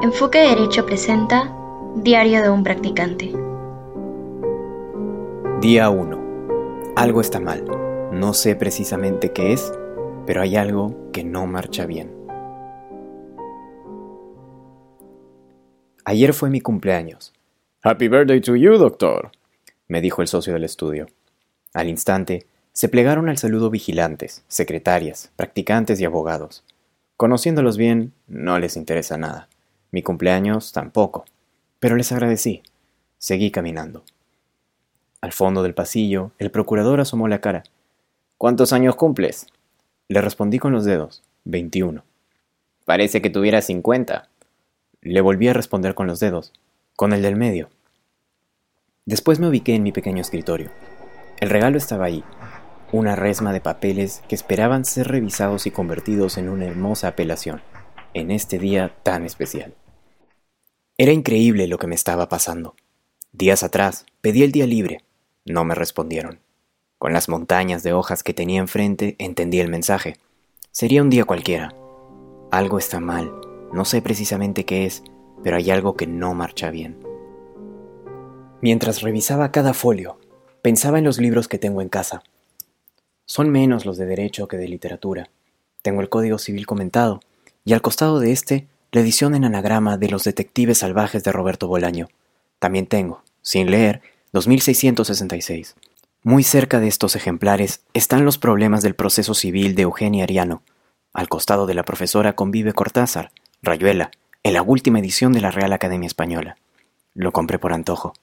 Enfoque Derecho presenta Diario de un practicante. Día 1. Algo está mal. No sé precisamente qué es, pero hay algo que no marcha bien. Ayer fue mi cumpleaños. Happy birthday to you, doctor, me dijo el socio del estudio. Al instante, se plegaron al saludo vigilantes, secretarias, practicantes y abogados. Conociéndolos bien, no les interesa nada. Mi cumpleaños tampoco. Pero les agradecí. Seguí caminando. Al fondo del pasillo, el procurador asomó la cara. ¿Cuántos años cumples? Le respondí con los dedos. Veintiuno. Parece que tuviera cincuenta. Le volví a responder con los dedos, con el del medio. Después me ubiqué en mi pequeño escritorio. El regalo estaba ahí, una resma de papeles que esperaban ser revisados y convertidos en una hermosa apelación, en este día tan especial. Era increíble lo que me estaba pasando. Días atrás pedí el día libre, no me respondieron. Con las montañas de hojas que tenía enfrente entendí el mensaje. Sería un día cualquiera. Algo está mal, no sé precisamente qué es, pero hay algo que no marcha bien. Mientras revisaba cada folio, pensaba en los libros que tengo en casa. Son menos los de derecho que de literatura. Tengo el Código Civil comentado, y al costado de este, la edición en anagrama de Los Detectives Salvajes de Roberto Bolaño. También tengo, sin leer, 2666. Muy cerca de estos ejemplares están los problemas del proceso civil de Eugenia Ariano. Al costado de la profesora convive Cortázar, Rayuela, en la última edición de la Real Academia Española. Lo compré por antojo.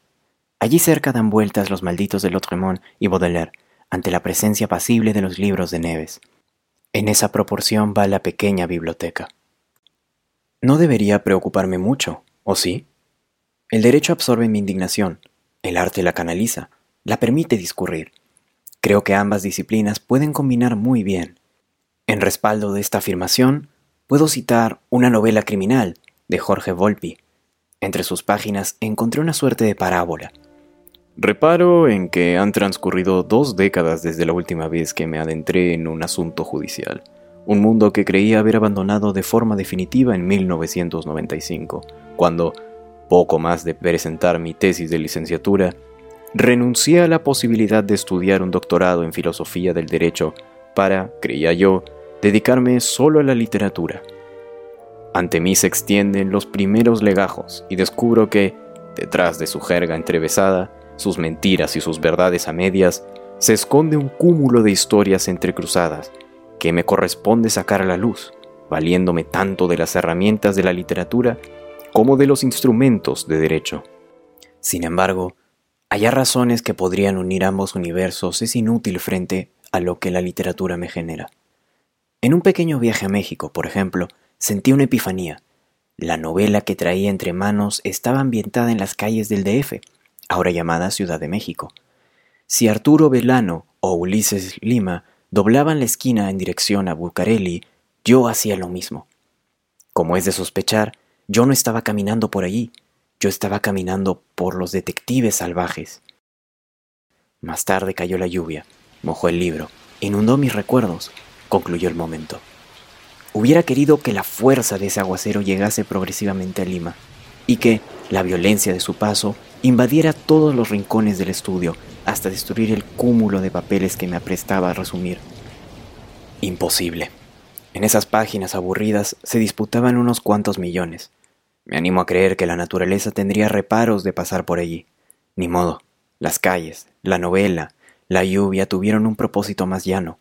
Allí cerca dan vueltas los malditos de Lautremont y Baudelaire ante la presencia pasible de los libros de Neves. En esa proporción va la pequeña biblioteca. No debería preocuparme mucho, ¿o sí? El derecho absorbe mi indignación, el arte la canaliza, la permite discurrir. Creo que ambas disciplinas pueden combinar muy bien. En respaldo de esta afirmación, puedo citar una novela criminal de Jorge Volpi. Entre sus páginas encontré una suerte de parábola, Reparo en que han transcurrido dos décadas desde la última vez que me adentré en un asunto judicial, un mundo que creía haber abandonado de forma definitiva en 1995, cuando, poco más de presentar mi tesis de licenciatura, renuncié a la posibilidad de estudiar un doctorado en filosofía del derecho para, creía yo, dedicarme solo a la literatura. Ante mí se extienden los primeros legajos y descubro que, detrás de su jerga entrevesada, sus mentiras y sus verdades a medias, se esconde un cúmulo de historias entrecruzadas que me corresponde sacar a la luz, valiéndome tanto de las herramientas de la literatura como de los instrumentos de derecho. Sin embargo, hallar razones que podrían unir ambos universos es inútil frente a lo que la literatura me genera. En un pequeño viaje a México, por ejemplo, sentí una epifanía. La novela que traía entre manos estaba ambientada en las calles del DF, ahora llamada Ciudad de México. Si Arturo Velano o Ulises Lima doblaban la esquina en dirección a Bucareli, yo hacía lo mismo. Como es de sospechar, yo no estaba caminando por allí, yo estaba caminando por los detectives salvajes. Más tarde cayó la lluvia, mojó el libro, inundó mis recuerdos, concluyó el momento. Hubiera querido que la fuerza de ese aguacero llegase progresivamente a Lima, y que la violencia de su paso invadiera todos los rincones del estudio hasta destruir el cúmulo de papeles que me aprestaba a resumir. Imposible. En esas páginas aburridas se disputaban unos cuantos millones. Me animo a creer que la naturaleza tendría reparos de pasar por allí. Ni modo. Las calles, la novela, la lluvia tuvieron un propósito más llano.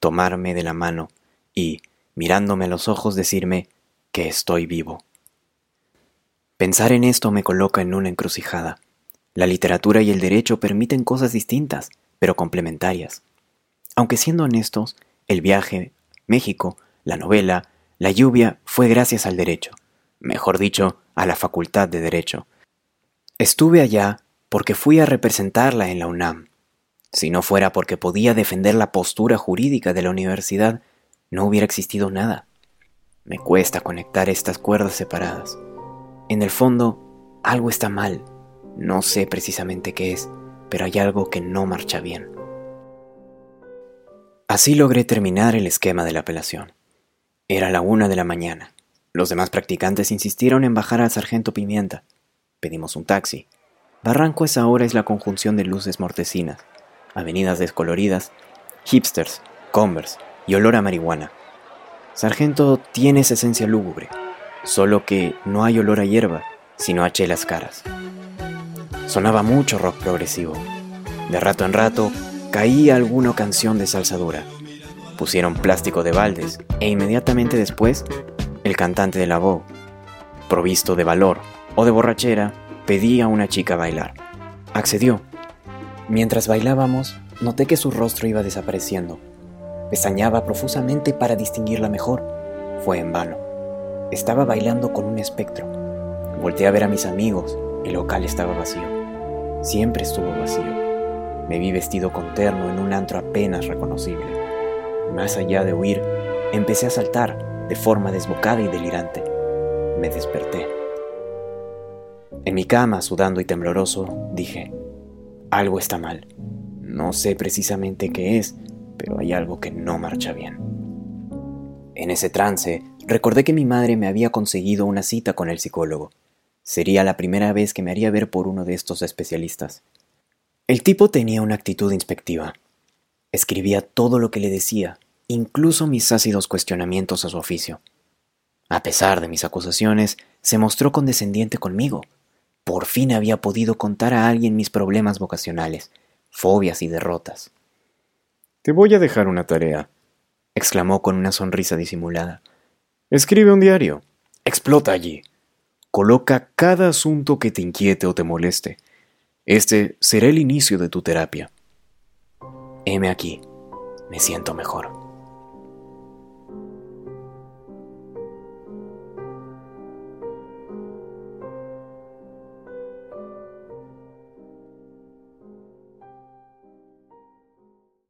Tomarme de la mano y, mirándome a los ojos, decirme que estoy vivo. Pensar en esto me coloca en una encrucijada. La literatura y el derecho permiten cosas distintas, pero complementarias. Aunque siendo honestos, el viaje, México, la novela, la lluvia fue gracias al derecho, mejor dicho, a la facultad de derecho. Estuve allá porque fui a representarla en la UNAM. Si no fuera porque podía defender la postura jurídica de la universidad, no hubiera existido nada. Me cuesta conectar estas cuerdas separadas. En el fondo, algo está mal. No sé precisamente qué es, pero hay algo que no marcha bien. Así logré terminar el esquema de la apelación. Era la una de la mañana. Los demás practicantes insistieron en bajar al sargento Pimienta. Pedimos un taxi. Barranco esa ahora es la conjunción de luces mortecinas, avenidas descoloridas, hipsters, converse y olor a marihuana. Sargento tiene esa esencia lúgubre, solo que no hay olor a hierba, sino a chelas caras. Sonaba mucho rock progresivo. De rato en rato caía alguna canción de salsa dura. Pusieron plástico de baldes e inmediatamente después el cantante de la voz, provisto de valor o de borrachera, pedía a una chica bailar. Accedió. Mientras bailábamos, noté que su rostro iba desapareciendo. Pestañaba profusamente para distinguirla mejor. Fue en vano. Estaba bailando con un espectro. Volté a ver a mis amigos. El local estaba vacío. Siempre estuvo vacío. Me vi vestido con terno en un antro apenas reconocible. Más allá de huir, empecé a saltar de forma desbocada y delirante. Me desperté. En mi cama, sudando y tembloroso, dije, algo está mal. No sé precisamente qué es, pero hay algo que no marcha bien. En ese trance, recordé que mi madre me había conseguido una cita con el psicólogo. Sería la primera vez que me haría ver por uno de estos especialistas. El tipo tenía una actitud inspectiva. Escribía todo lo que le decía, incluso mis ácidos cuestionamientos a su oficio. A pesar de mis acusaciones, se mostró condescendiente conmigo. Por fin había podido contar a alguien mis problemas vocacionales, fobias y derrotas. Te voy a dejar una tarea, exclamó con una sonrisa disimulada. Escribe un diario. Explota allí. Coloca cada asunto que te inquiete o te moleste. Este será el inicio de tu terapia. Heme aquí. Me siento mejor.